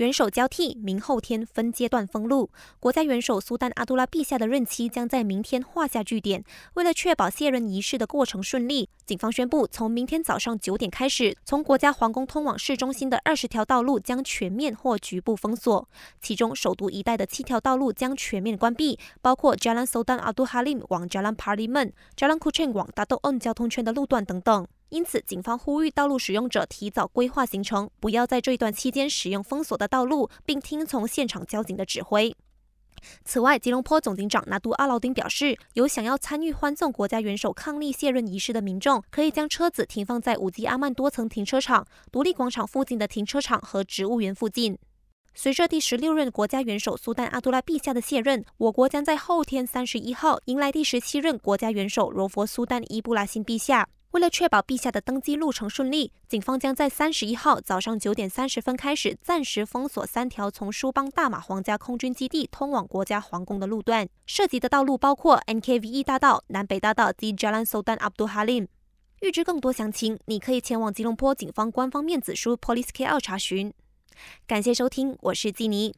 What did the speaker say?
元首交替，明后天分阶段封路。国家元首苏丹阿杜拉陛下的任期将在明天画下句点。为了确保卸任仪式的过程顺利，警方宣布，从明天早上九点开始，从国家皇宫通往市中心的二十条道路将全面或局部封锁。其中，首都一带的七条道路将全面关闭，包括 Jalan Sultan Abdul Halim 往 Jalan Parlimen、Jalan Kuching 往 d a t On 交通圈的路段等等。因此，警方呼吁道路使用者提早规划行程，不要在这一段期间使用封锁的道路，并听从现场交警的指挥。此外，吉隆坡总警长纳杜阿劳丁表示，有想要参与欢送国家元首抗力卸任仪式的民众，可以将车子停放在五吉阿曼多层停车场、独立广场附近的停车场和植物园附近。随着第十六任国家元首苏丹阿杜拉陛下的卸任，我国将在后天三十一号迎来第十七任国家元首柔佛苏丹伊布拉辛陛下。为了确保陛下的登基路程顺利，警方将在三十一号早上九点三十分开始暂时封锁三条从舒邦大马皇家空军基地通往国家皇宫的路段。涉及的道路包括 NKVE 大道、南北大道及 Jalan Sultan Abdul Halim。预知更多详情，你可以前往吉隆坡警方官方面子书 Police KL 查询。感谢收听，我是基尼。